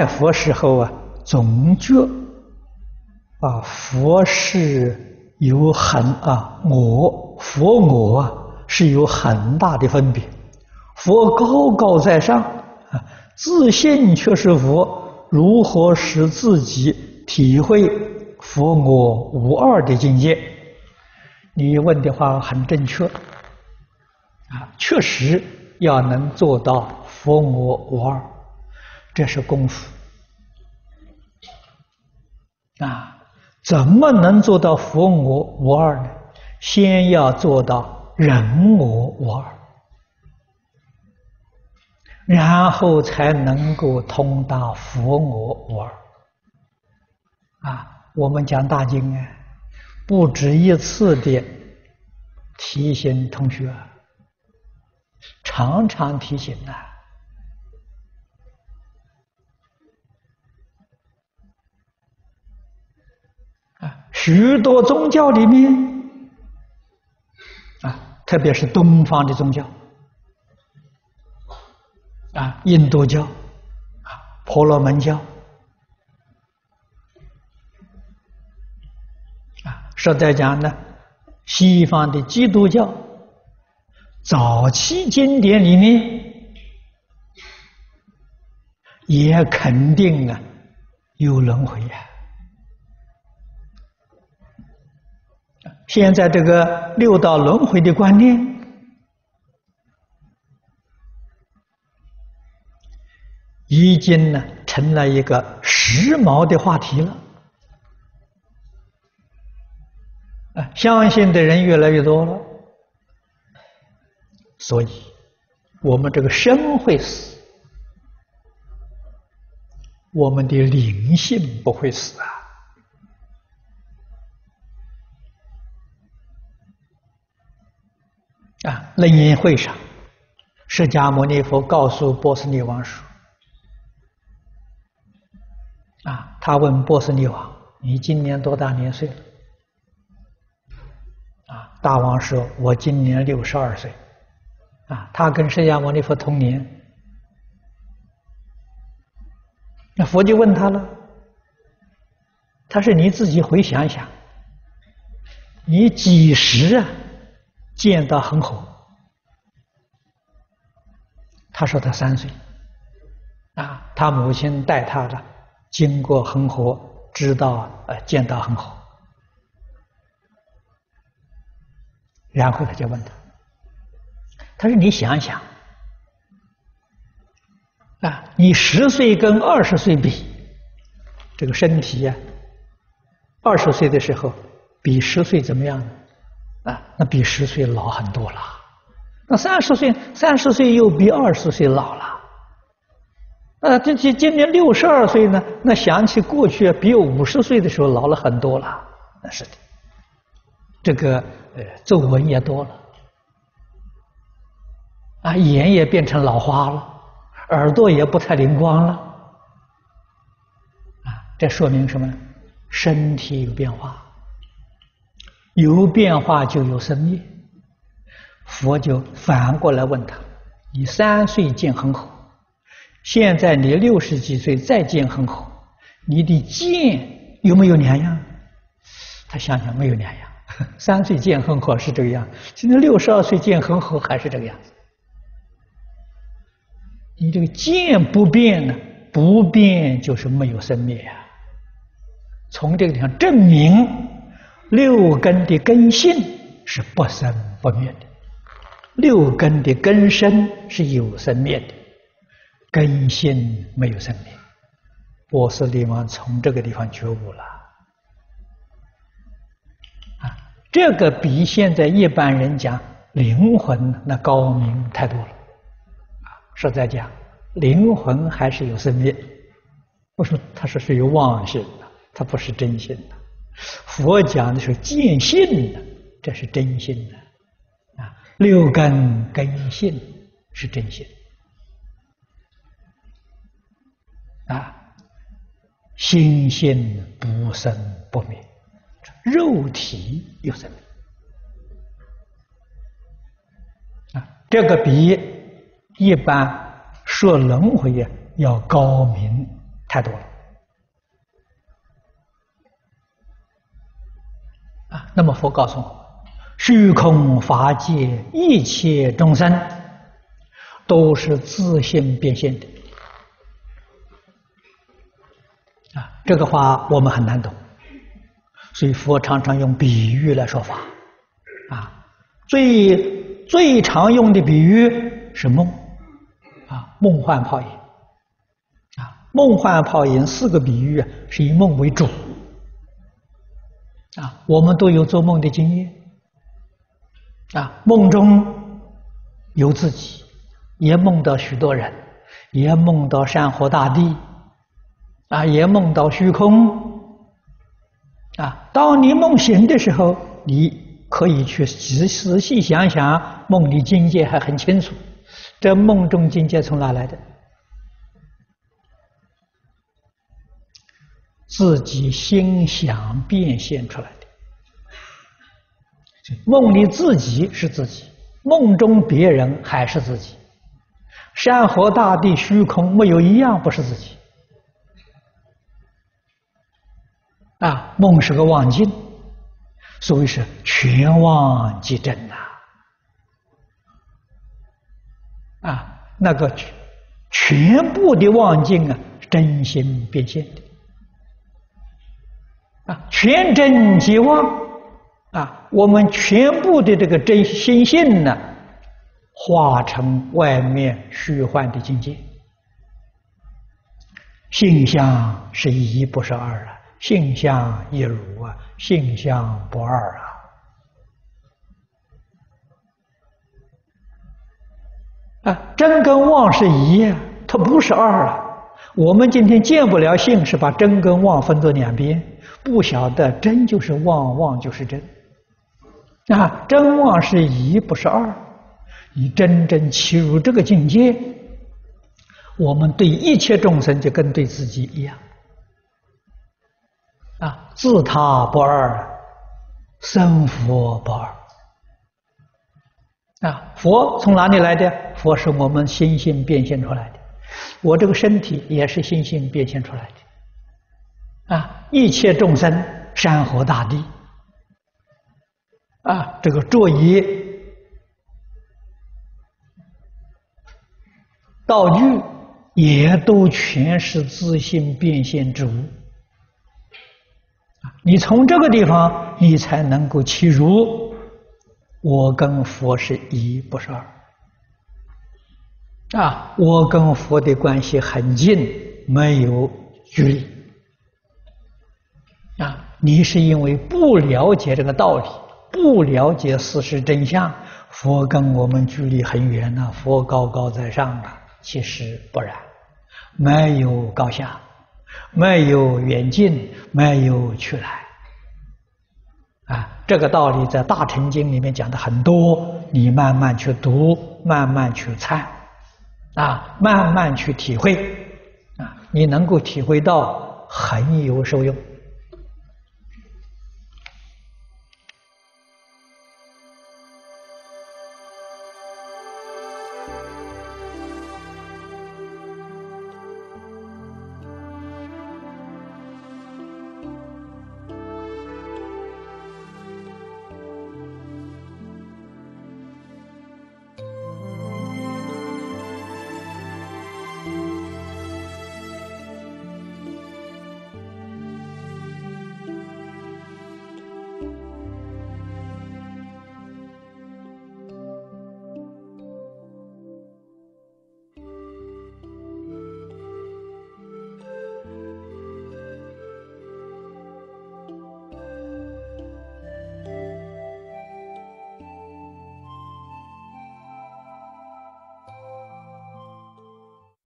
拜佛时候啊，总觉啊，佛是有很啊，我佛我啊是有很大的分别。佛高高在上啊，自信却是佛，如何使自己体会佛我无二的境界？你问的话很正确啊，确实要能做到佛我无二。这是功夫啊！怎么能做到佛我无二呢？先要做到人我无二，然后才能够通达佛我无二。啊，我们讲大经啊，不止一次的提醒同学，常常提醒啊。许多宗教里面啊，特别是东方的宗教啊，印度教啊，婆罗门教啊，实在讲呢，西方的基督教早期经典里面也肯定啊有轮回呀。现在这个六道轮回的观念，已经呢成了一个时髦的话题了。啊，相信的人越来越多了，所以我们这个生会死，我们的灵性不会死啊。啊，楞严会上，释迦牟尼佛告诉波斯匿王说：“啊，他问波斯匿王，你今年多大年岁了？”啊，大王说：“我今年六十二岁。”啊，他跟释迦牟尼佛同年。那佛就问他了：“他说你自己回想一想，你几时啊？”见到恒河，他说他三岁，啊，他母亲带他的经过恒河，知道呃见到恒河，然后他就问他，他说你想想，啊，你十岁跟二十岁比，这个身体呀，二十岁的时候比十岁怎么样呢？那比十岁老很多了。那三十岁，三十岁又比二十岁老了。啊，这今今年六十二岁呢，那想起过去比五十岁的时候老了很多了。那是的，这个呃，皱纹也多了，啊，眼也变成老花了，耳朵也不太灵光了。啊，这说明什么呢？身体有变化。有变化就有生灭，佛就反过来问他：你三岁见恒河，现在你六十几岁再见恒河，你的见有没有两样？他想想没有两样，三岁见恒河是这个样，现在六十二岁见恒河还是这个样子。你这个见不变呢？不变就是没有生灭啊。从这个地方证明。六根的根性是不生不灭的，六根的根生是有生灭的，根性没有生灭。波斯匿王从这个地方觉悟了，啊，这个比现在一般人讲灵魂那高明太多了，啊，实在讲，灵魂还是有生灭，我说它是属于妄性的，它不是真心的。佛讲的是见性的，这是真心的啊。六根根性是真心啊，心性不生不灭，肉体有生命啊。这个比一般说轮回要高明太多了。那么佛告诉我，虚空法界一切众生都是自性变现的。啊，这个话我们很难懂，所以佛常常用比喻来说法。啊，最最常用的比喻是梦。啊，梦幻泡影。啊，梦幻泡影四个比喻是以梦为主。啊，我们都有做梦的经验。啊，梦中有自己，也梦到许多人，也梦到山河大地，啊，也梦到虚空。啊，当你梦醒的时候，你可以去仔仔细想想，梦里境界还很清楚。这梦中境界从哪来的？自己心想变现出来的。梦里自己是自己，梦中别人还是自己。山河大地、虚空，没有一样不是自己。啊，梦是个妄境，所以是全妄即真呐。啊，那个全部的妄境啊，真心变现的。啊，全真即妄啊，我们全部的这个真心性呢，化成外面虚幻的境界。性相是一不是二啊，性相一如啊，性相不二啊。啊，真跟妄是一，它不是二啊。我们今天见不了性，是把真跟妄分作两边。不晓得真就是妄，妄就是真。啊，真妄是一，不是二。你真正契入这个境界，我们对一切众生就跟对自己一样。啊，自他不二，生佛不二。啊，佛从哪里来的？佛是我们心性变现出来的。我这个身体也是心性变现出来的。啊，一切众生，山河大地，啊，这个桌椅、道具，也都全是自性变现之物。你从这个地方，你才能够契入，我跟佛是一，不是二。啊，我跟佛的关系很近，没有距离。啊，你是因为不了解这个道理，不了解事实真相，佛跟我们距离很远呢。佛高高在上啊，其实不然，没有高下，没有远近，没有去来。啊，这个道理在《大乘经》里面讲的很多，你慢慢去读，慢慢去参，啊，慢慢去体会，啊，你能够体会到，很有受用。